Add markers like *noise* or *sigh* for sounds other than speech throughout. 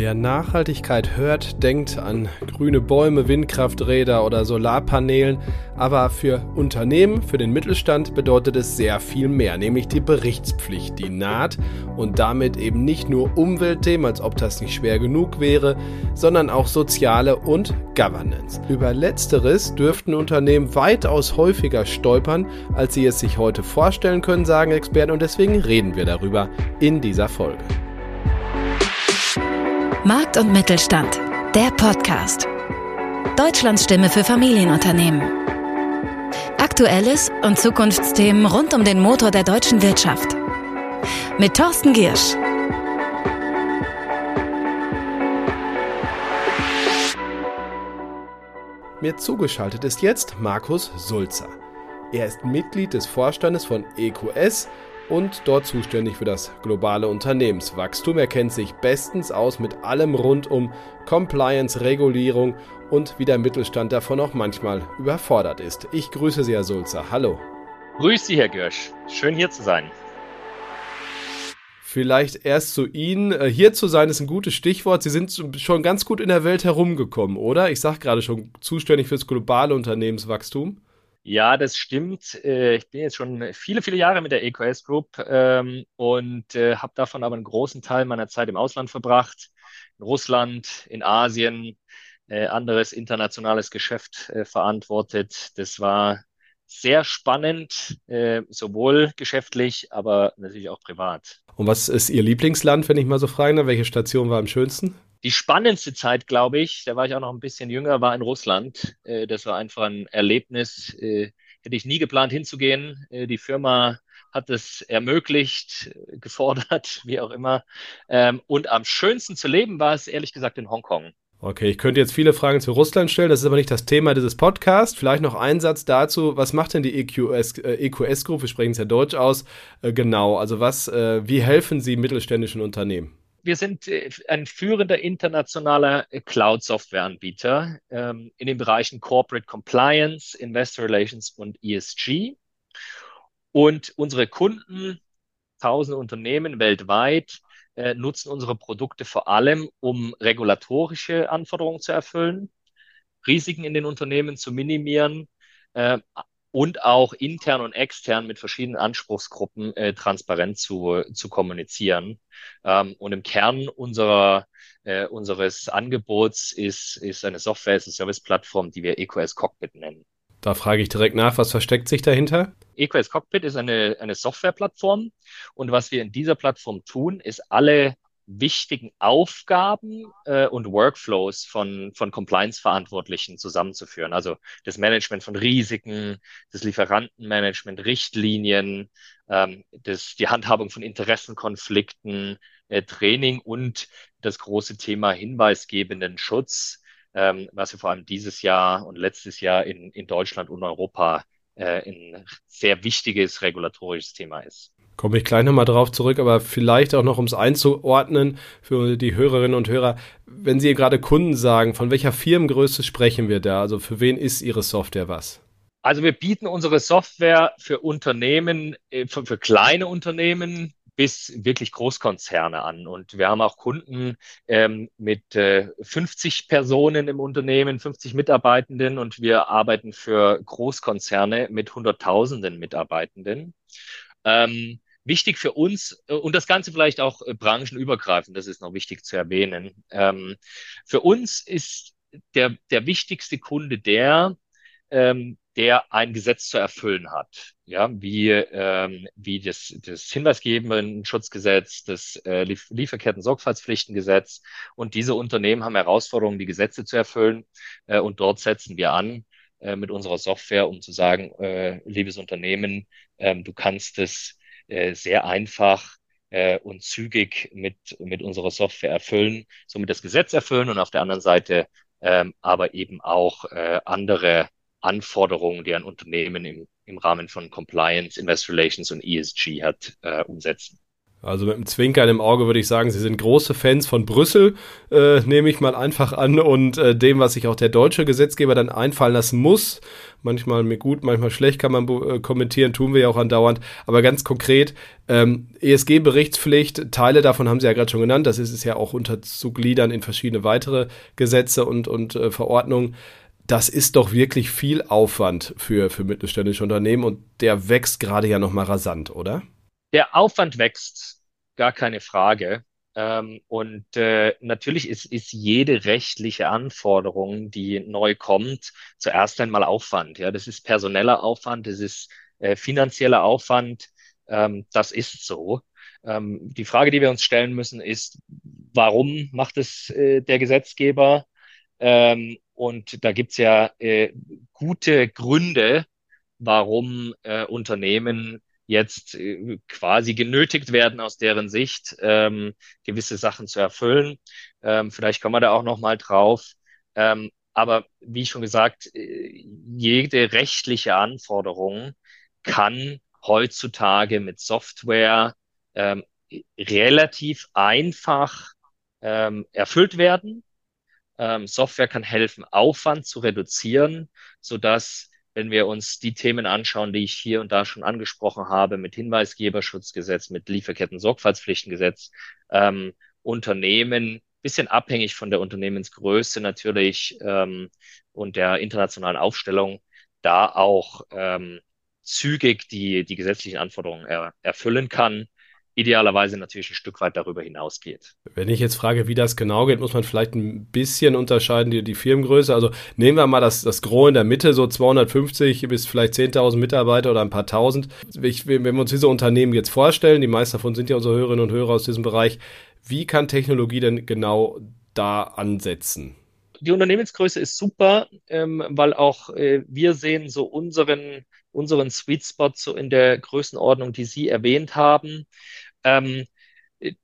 Wer Nachhaltigkeit hört, denkt an grüne Bäume, Windkrafträder oder Solarpanelen, aber für Unternehmen, für den Mittelstand bedeutet es sehr viel mehr, nämlich die Berichtspflicht, die naht und damit eben nicht nur Umweltthemen, als ob das nicht schwer genug wäre, sondern auch soziale und Governance. Über letzteres dürften Unternehmen weitaus häufiger stolpern, als sie es sich heute vorstellen können, sagen Experten und deswegen reden wir darüber in dieser Folge. Markt und Mittelstand, der Podcast. Deutschlands Stimme für Familienunternehmen. Aktuelles und Zukunftsthemen rund um den Motor der deutschen Wirtschaft. Mit Thorsten Giersch. Mir zugeschaltet ist jetzt Markus Sulzer. Er ist Mitglied des Vorstandes von EQS und dort zuständig für das globale Unternehmenswachstum. Er kennt sich bestens aus mit allem rund um Compliance, Regulierung und wie der Mittelstand davon auch manchmal überfordert ist. Ich grüße Sie, Herr Sulzer. Hallo. Grüß Sie, Herr Görsch. Schön hier zu sein. Vielleicht erst zu Ihnen. Äh, hier zu sein ist ein gutes Stichwort. Sie sind schon ganz gut in der Welt herumgekommen, oder? Ich sage gerade schon zuständig fürs globale Unternehmenswachstum. Ja, das stimmt. Äh, ich bin jetzt schon viele, viele Jahre mit der EQS Group ähm, und äh, habe davon aber einen großen Teil meiner Zeit im Ausland verbracht. In Russland, in Asien, äh, anderes internationales Geschäft verantwortet. Das war sehr spannend, sowohl geschäftlich, aber natürlich auch privat. Und was ist Ihr Lieblingsland, wenn ich mal so fragen darf? Welche Station war am schönsten? Die spannendste Zeit, glaube ich, da war ich auch noch ein bisschen jünger, war in Russland. Äh, das war einfach ein Erlebnis. Äh, hätte ich nie geplant hinzugehen. Äh, die Firma hat es ermöglicht, gefordert, *laughs* wie auch immer. Ähm, und am schönsten zu leben war es ehrlich gesagt in Hongkong. Okay, ich könnte jetzt viele Fragen zu Russland stellen, das ist aber nicht das Thema dieses Podcasts. Vielleicht noch ein Satz dazu, was macht denn die EQS, äh, EQS Group, wir sprechen es ja Deutsch aus, äh, genau, also was, äh, wie helfen Sie mittelständischen Unternehmen? Wir sind äh, ein führender internationaler äh, Cloud-Software-Anbieter ähm, in den Bereichen Corporate Compliance, Investor Relations und ESG. Und unsere Kunden, tausende Unternehmen weltweit, äh, nutzen unsere Produkte vor allem, um regulatorische Anforderungen zu erfüllen, Risiken in den Unternehmen zu minimieren, äh, und auch intern und extern mit verschiedenen Anspruchsgruppen äh, transparent zu, zu kommunizieren. Ähm, und im Kern unserer, äh, unseres Angebots ist, ist eine Software, ist eine Service-Plattform, die wir EQS Cockpit nennen. Da frage ich direkt nach, was versteckt sich dahinter? EQS Cockpit ist eine, eine Softwareplattform und was wir in dieser Plattform tun, ist alle wichtigen Aufgaben äh, und Workflows von, von Compliance-Verantwortlichen zusammenzuführen. Also das Management von Risiken, das Lieferantenmanagement, Richtlinien, ähm, das, die Handhabung von Interessenkonflikten, äh, Training und das große Thema hinweisgebenden Schutz, ähm, was wir vor allem dieses Jahr und letztes Jahr in, in Deutschland und Europa äh, ein sehr wichtiges regulatorisches Thema ist. Komme ich gleich nochmal drauf zurück, aber vielleicht auch noch, um es einzuordnen für die Hörerinnen und Hörer. Wenn Sie gerade Kunden sagen, von welcher Firmengröße sprechen wir da? Also für wen ist Ihre Software was? Also wir bieten unsere Software für Unternehmen, äh, für, für kleine Unternehmen bis wirklich Großkonzerne an. Und wir haben auch Kunden ähm, mit äh, 50 Personen im Unternehmen, 50 Mitarbeitenden und wir arbeiten für Großkonzerne mit Hunderttausenden Mitarbeitenden. Ähm, Wichtig für uns äh, und das Ganze vielleicht auch äh, branchenübergreifend, das ist noch wichtig zu erwähnen. Ähm, für uns ist der, der wichtigste Kunde der, ähm, der ein Gesetz zu erfüllen hat. Ja, wie, ähm, wie das, das hinweisgebenden Schutzgesetz, das äh, Lieferketten-Sorgfaltspflichtengesetz. Und diese Unternehmen haben Herausforderungen, die Gesetze zu erfüllen. Äh, und dort setzen wir an äh, mit unserer Software, um zu sagen, äh, liebes Unternehmen, äh, du kannst es äh, sehr einfach äh, und zügig mit, mit unserer Software erfüllen, somit das Gesetz erfüllen und auf der anderen Seite ähm, aber eben auch äh, andere Anforderungen, die ein Unternehmen im, im Rahmen von Compliance, Investor Relations und ESG hat, äh, umsetzen. Also mit einem Zwinkern im Auge würde ich sagen, Sie sind große Fans von Brüssel, äh, nehme ich mal einfach an, und äh, dem, was sich auch der deutsche Gesetzgeber dann einfallen lassen muss. Manchmal gut, manchmal schlecht kann man äh, kommentieren, tun wir ja auch andauernd. Aber ganz konkret, ähm, ESG-Berichtspflicht, Teile davon haben Sie ja gerade schon genannt, das ist es ja auch unterzugliedern in verschiedene weitere Gesetze und, und äh, Verordnungen das ist doch wirklich viel Aufwand für, für mittelständische Unternehmen und der wächst gerade ja nochmal rasant, oder? Der Aufwand wächst, gar keine Frage. Ähm, und äh, natürlich ist, ist jede rechtliche Anforderung, die neu kommt, zuerst einmal Aufwand. Ja, das ist personeller Aufwand, das ist äh, finanzieller Aufwand. Ähm, das ist so. Ähm, die Frage, die wir uns stellen müssen, ist, warum macht es äh, der Gesetzgeber? Ähm, und da gibt's ja äh, gute Gründe, warum äh, Unternehmen jetzt äh, quasi genötigt werden, aus deren Sicht ähm, gewisse Sachen zu erfüllen. Ähm, vielleicht kommen wir da auch noch mal drauf. Ähm, aber wie schon gesagt, äh, jede rechtliche Anforderung kann heutzutage mit Software ähm, relativ einfach ähm, erfüllt werden. Ähm, Software kann helfen, Aufwand zu reduzieren, so dass wenn wir uns die Themen anschauen, die ich hier und da schon angesprochen habe, mit Hinweisgeberschutzgesetz, mit Lieferketten-Sorgfaltspflichtengesetz, ähm, Unternehmen, bisschen abhängig von der Unternehmensgröße natürlich ähm, und der internationalen Aufstellung, da auch ähm, zügig die, die gesetzlichen Anforderungen er, erfüllen kann idealerweise natürlich ein Stück weit darüber hinausgeht. Wenn ich jetzt frage, wie das genau geht, muss man vielleicht ein bisschen unterscheiden, die, die Firmengröße. Also nehmen wir mal das, das Gros in der Mitte, so 250 bis vielleicht 10.000 Mitarbeiter oder ein paar tausend. Ich, wenn wir uns diese Unternehmen jetzt vorstellen, die meisten davon sind ja unsere Hörerinnen und Hörer aus diesem Bereich, wie kann Technologie denn genau da ansetzen? Die Unternehmensgröße ist super, ähm, weil auch äh, wir sehen so unseren, unseren Sweet Spot so in der Größenordnung, die Sie erwähnt haben. Ähm,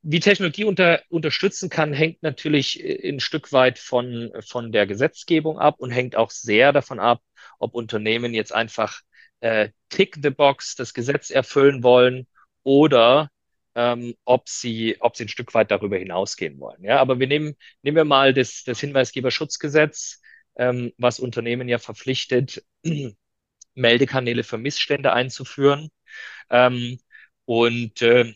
wie Technologie unter, unterstützen kann, hängt natürlich äh, ein Stück weit von, von der Gesetzgebung ab und hängt auch sehr davon ab, ob Unternehmen jetzt einfach äh, tick the box das Gesetz erfüllen wollen oder ähm, ob sie, ob sie ein Stück weit darüber hinausgehen wollen. Ja, aber wir nehmen, nehmen wir mal das, das Hinweisgeberschutzgesetz, ähm, was Unternehmen ja verpflichtet, *clears throat* Meldekanäle für Missstände einzuführen. Ähm, und äh,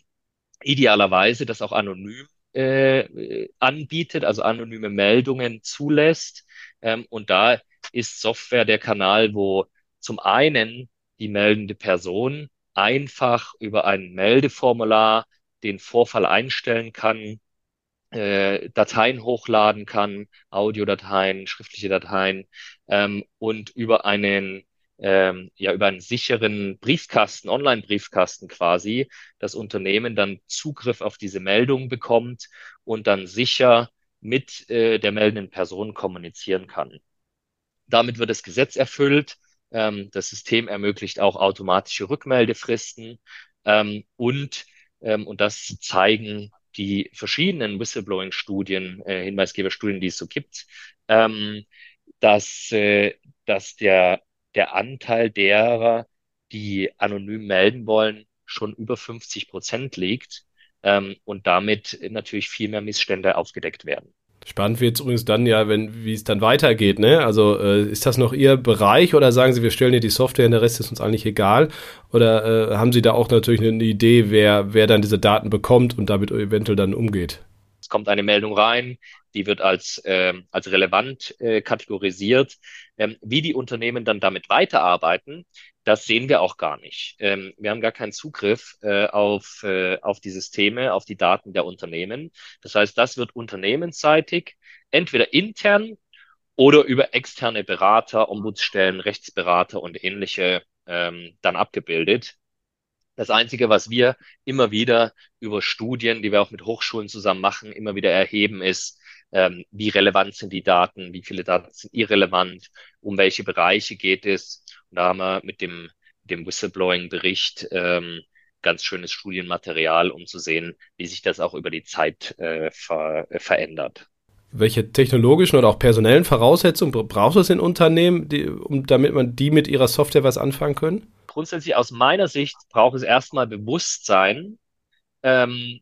idealerweise das auch anonym äh, anbietet, also anonyme Meldungen zulässt. Ähm, und da ist Software der Kanal, wo zum einen die meldende Person einfach über ein Meldeformular den Vorfall einstellen kann, äh, Dateien hochladen kann, Audiodateien, schriftliche Dateien ähm, und über einen ähm, ja über einen sicheren Briefkasten, Online-Briefkasten quasi, das Unternehmen dann Zugriff auf diese Meldung bekommt und dann sicher mit äh, der meldenden Person kommunizieren kann. Damit wird das Gesetz erfüllt. Ähm, das System ermöglicht auch automatische Rückmeldefristen ähm, und ähm, und das zeigen die verschiedenen Whistleblowing-Studien, äh, Hinweisgeberstudien, die es so gibt, ähm, dass, äh, dass der der Anteil derer, die anonym melden wollen, schon über 50 Prozent liegt ähm, und damit natürlich viel mehr Missstände aufgedeckt werden. Spannend wird es übrigens dann ja, wenn wie es dann weitergeht. Ne? Also äh, ist das noch Ihr Bereich oder sagen Sie, wir stellen hier die Software und der Rest ist uns eigentlich egal? Oder äh, haben Sie da auch natürlich eine Idee, wer, wer dann diese Daten bekommt und damit eventuell dann umgeht? Kommt eine Meldung rein, die wird als, äh, als relevant äh, kategorisiert. Ähm, wie die Unternehmen dann damit weiterarbeiten, das sehen wir auch gar nicht. Ähm, wir haben gar keinen Zugriff äh, auf, äh, auf die Systeme, auf die Daten der Unternehmen. Das heißt, das wird unternehmensseitig entweder intern oder über externe Berater, Ombudsstellen, Rechtsberater und ähnliche ähm, dann abgebildet. Das Einzige, was wir immer wieder über Studien, die wir auch mit Hochschulen zusammen machen, immer wieder erheben, ist, ähm, wie relevant sind die Daten, wie viele Daten sind irrelevant, um welche Bereiche geht es. Und da haben wir mit dem, dem Whistleblowing-Bericht ähm, ganz schönes Studienmaterial, um zu sehen, wie sich das auch über die Zeit äh, ver äh, verändert. Welche technologischen oder auch personellen Voraussetzungen braucht es in Unternehmen, die, um, damit man die mit ihrer Software was anfangen können? Grundsätzlich aus meiner Sicht braucht es erstmal Bewusstsein ähm,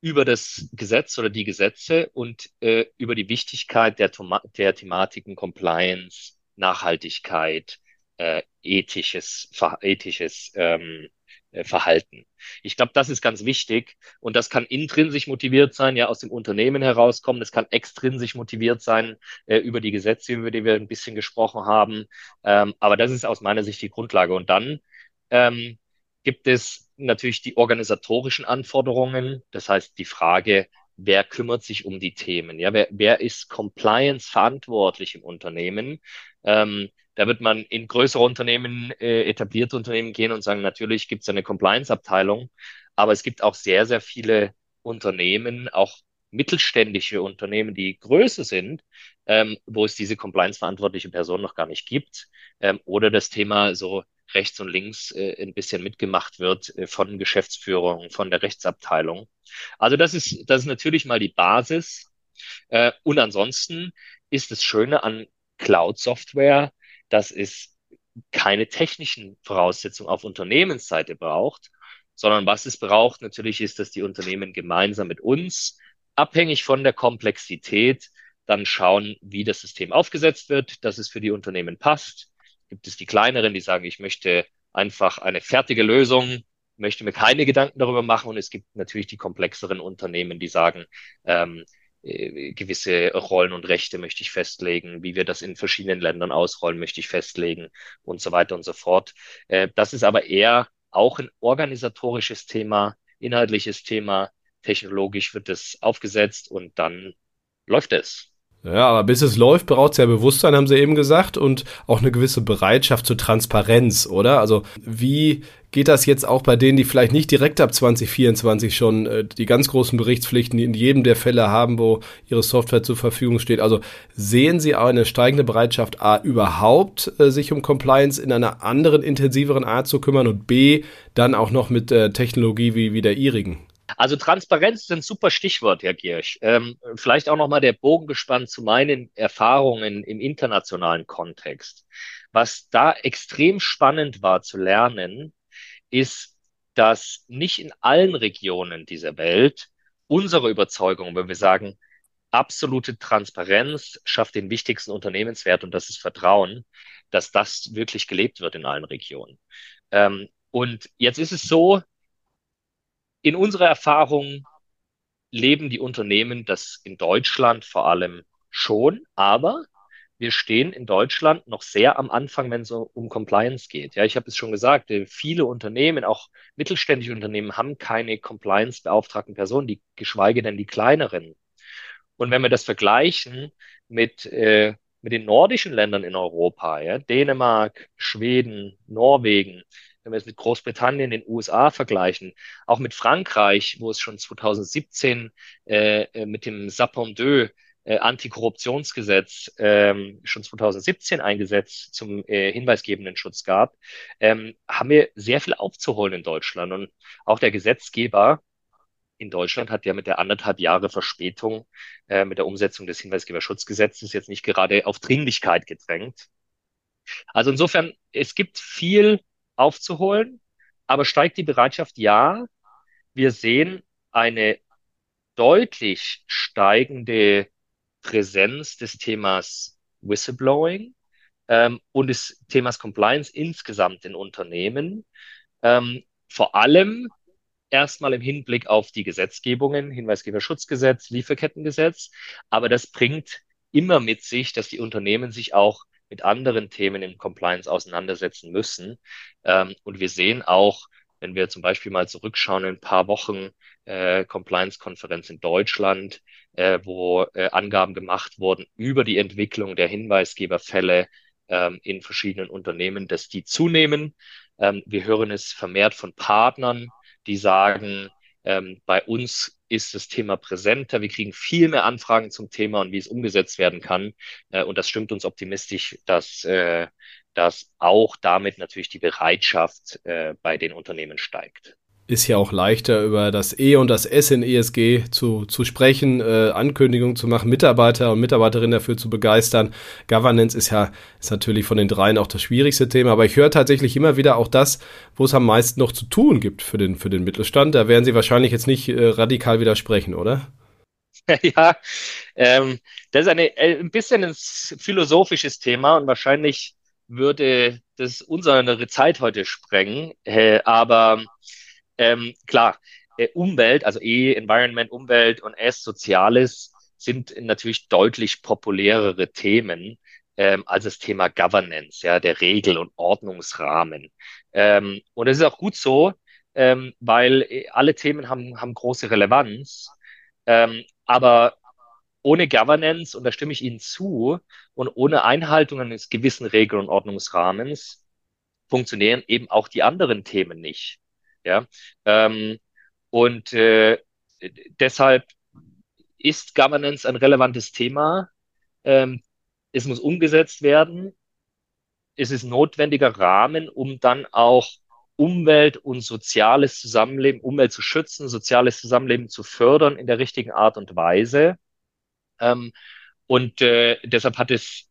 über das Gesetz oder die Gesetze und äh, über die Wichtigkeit der, der Thematiken Compliance, Nachhaltigkeit, äh, ethisches, ethisches ähm, äh, Verhalten. Ich glaube, das ist ganz wichtig und das kann intrinsisch motiviert sein, ja aus dem Unternehmen herauskommen. Das kann extrinsisch motiviert sein äh, über die Gesetze, über die wir ein bisschen gesprochen haben. Ähm, aber das ist aus meiner Sicht die Grundlage. Und dann ähm, gibt es natürlich die organisatorischen Anforderungen. Das heißt, die Frage, wer kümmert sich um die Themen? Ja, wer, wer ist Compliance verantwortlich im Unternehmen? Ähm, da wird man in größere Unternehmen, äh, etablierte Unternehmen gehen und sagen, natürlich gibt es eine Compliance-Abteilung, aber es gibt auch sehr, sehr viele Unternehmen, auch mittelständische Unternehmen, die größer sind, ähm, wo es diese compliance-verantwortliche Person noch gar nicht gibt, ähm, oder das Thema so rechts und links äh, ein bisschen mitgemacht wird äh, von Geschäftsführung, von der Rechtsabteilung. Also das ist, das ist natürlich mal die Basis. Äh, und ansonsten ist das Schöne an Cloud-Software, dass es keine technischen Voraussetzungen auf Unternehmensseite braucht, sondern was es braucht natürlich ist, dass die Unternehmen gemeinsam mit uns, abhängig von der Komplexität, dann schauen, wie das System aufgesetzt wird, dass es für die Unternehmen passt. Gibt es die kleineren, die sagen, ich möchte einfach eine fertige Lösung, möchte mir keine Gedanken darüber machen. Und es gibt natürlich die komplexeren Unternehmen, die sagen, ähm, äh, gewisse Rollen und Rechte möchte ich festlegen, wie wir das in verschiedenen Ländern ausrollen, möchte ich festlegen und so weiter und so fort. Äh, das ist aber eher auch ein organisatorisches Thema, inhaltliches Thema. Technologisch wird es aufgesetzt und dann läuft es. Ja, aber bis es läuft, braucht es ja Bewusstsein, haben Sie eben gesagt, und auch eine gewisse Bereitschaft zur Transparenz, oder? Also wie geht das jetzt auch bei denen, die vielleicht nicht direkt ab 2024 schon äh, die ganz großen Berichtspflichten in jedem der Fälle haben, wo ihre Software zur Verfügung steht? Also sehen Sie eine steigende Bereitschaft, A, überhaupt äh, sich um Compliance in einer anderen, intensiveren Art zu kümmern und B, dann auch noch mit äh, Technologie wie, wie der Ihrigen? Also Transparenz ist ein super Stichwort, Herr Giersch. Ähm, vielleicht auch nochmal der Bogen gespannt zu meinen Erfahrungen im internationalen Kontext. Was da extrem spannend war zu lernen, ist, dass nicht in allen Regionen dieser Welt unsere Überzeugung, wenn wir sagen, absolute Transparenz schafft den wichtigsten Unternehmenswert und das ist Vertrauen, dass das wirklich gelebt wird in allen Regionen. Ähm, und jetzt ist es so, in unserer Erfahrung leben die Unternehmen das in Deutschland vor allem schon, aber wir stehen in Deutschland noch sehr am Anfang, wenn es um Compliance geht. Ja, ich habe es schon gesagt, äh, viele Unternehmen, auch mittelständische Unternehmen, haben keine Compliance-beauftragten Personen, die, geschweige denn die kleineren. Und wenn wir das vergleichen mit, äh, mit den nordischen Ländern in Europa, ja, Dänemark, Schweden, Norwegen, wenn wir es mit Großbritannien, den USA vergleichen, auch mit Frankreich, wo es schon 2017 äh, äh, mit dem Sapon 2 äh, Antikorruptionsgesetz ähm, schon 2017 eingesetzt zum äh, hinweisgebenden Schutz gab, ähm, haben wir sehr viel aufzuholen in Deutschland. Und auch der Gesetzgeber in Deutschland hat ja mit der anderthalb Jahre Verspätung äh, mit der Umsetzung des Hinweisgeberschutzgesetzes jetzt nicht gerade auf Dringlichkeit gedrängt. Also insofern, es gibt viel aufzuholen. Aber steigt die Bereitschaft? Ja. Wir sehen eine deutlich steigende Präsenz des Themas Whistleblowing ähm, und des Themas Compliance insgesamt in Unternehmen. Ähm, vor allem erstmal im Hinblick auf die Gesetzgebungen, Hinweisgeberschutzgesetz, Lieferkettengesetz. Aber das bringt immer mit sich, dass die Unternehmen sich auch mit anderen Themen im Compliance auseinandersetzen müssen. Ähm, und wir sehen auch, wenn wir zum Beispiel mal zurückschauen, in ein paar Wochen äh, Compliance-Konferenz in Deutschland, äh, wo äh, Angaben gemacht wurden über die Entwicklung der Hinweisgeberfälle ähm, in verschiedenen Unternehmen, dass die zunehmen. Ähm, wir hören es vermehrt von Partnern, die sagen, ähm, bei uns ist das Thema präsenter. Wir kriegen viel mehr Anfragen zum Thema und wie es umgesetzt werden kann. Äh, und das stimmt uns optimistisch, dass, äh, dass auch damit natürlich die Bereitschaft äh, bei den Unternehmen steigt. Ist ja auch leichter, über das E und das S in ESG zu, zu sprechen, äh, Ankündigungen zu machen, Mitarbeiter und Mitarbeiterinnen dafür zu begeistern. Governance ist ja ist natürlich von den dreien auch das schwierigste Thema, aber ich höre tatsächlich immer wieder auch das, wo es am meisten noch zu tun gibt für den, für den Mittelstand. Da werden Sie wahrscheinlich jetzt nicht äh, radikal widersprechen, oder? *laughs* Ja, ähm, das ist eine, äh, ein bisschen ein philosophisches Thema und wahrscheinlich würde das unsere Zeit heute sprengen. Äh, aber ähm, klar, äh, Umwelt, also E, Environment, Umwelt und S, Soziales sind natürlich deutlich populärere Themen ähm, als das Thema Governance, ja, der Regel- und Ordnungsrahmen. Ähm, und das ist auch gut so, ähm, weil äh, alle Themen haben, haben große Relevanz. Ähm, aber ohne Governance, und da stimme ich Ihnen zu, und ohne Einhaltung eines gewissen Regel- und Ordnungsrahmens funktionieren eben auch die anderen Themen nicht. Ja, ähm, und äh, deshalb ist Governance ein relevantes Thema. Ähm, es muss umgesetzt werden. Es ist notwendiger Rahmen, um dann auch Umwelt und soziales Zusammenleben, Umwelt zu schützen, soziales Zusammenleben zu fördern in der richtigen Art und Weise. Ähm, und äh, deshalb hat es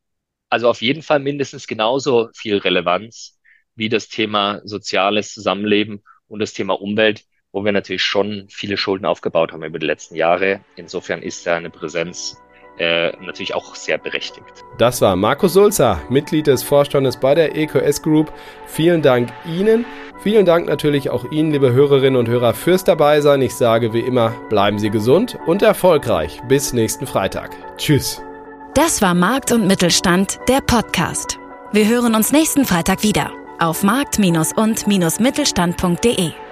also auf jeden Fall mindestens genauso viel Relevanz wie das Thema soziales Zusammenleben und das Thema Umwelt, wo wir natürlich schon viele Schulden aufgebaut haben über die letzten Jahre. Insofern ist da eine Präsenz äh, natürlich auch sehr berechtigt. Das war Markus Sulzer, Mitglied des Vorstandes bei der EQS Group. Vielen Dank Ihnen. Vielen Dank natürlich auch Ihnen, liebe Hörerinnen und Hörer, fürs Dabeisein. Ich sage wie immer, bleiben Sie gesund und erfolgreich. Bis nächsten Freitag. Tschüss. Das war Markt und Mittelstand, der Podcast. Wir hören uns nächsten Freitag wieder auf markt- und-mittelstand.de.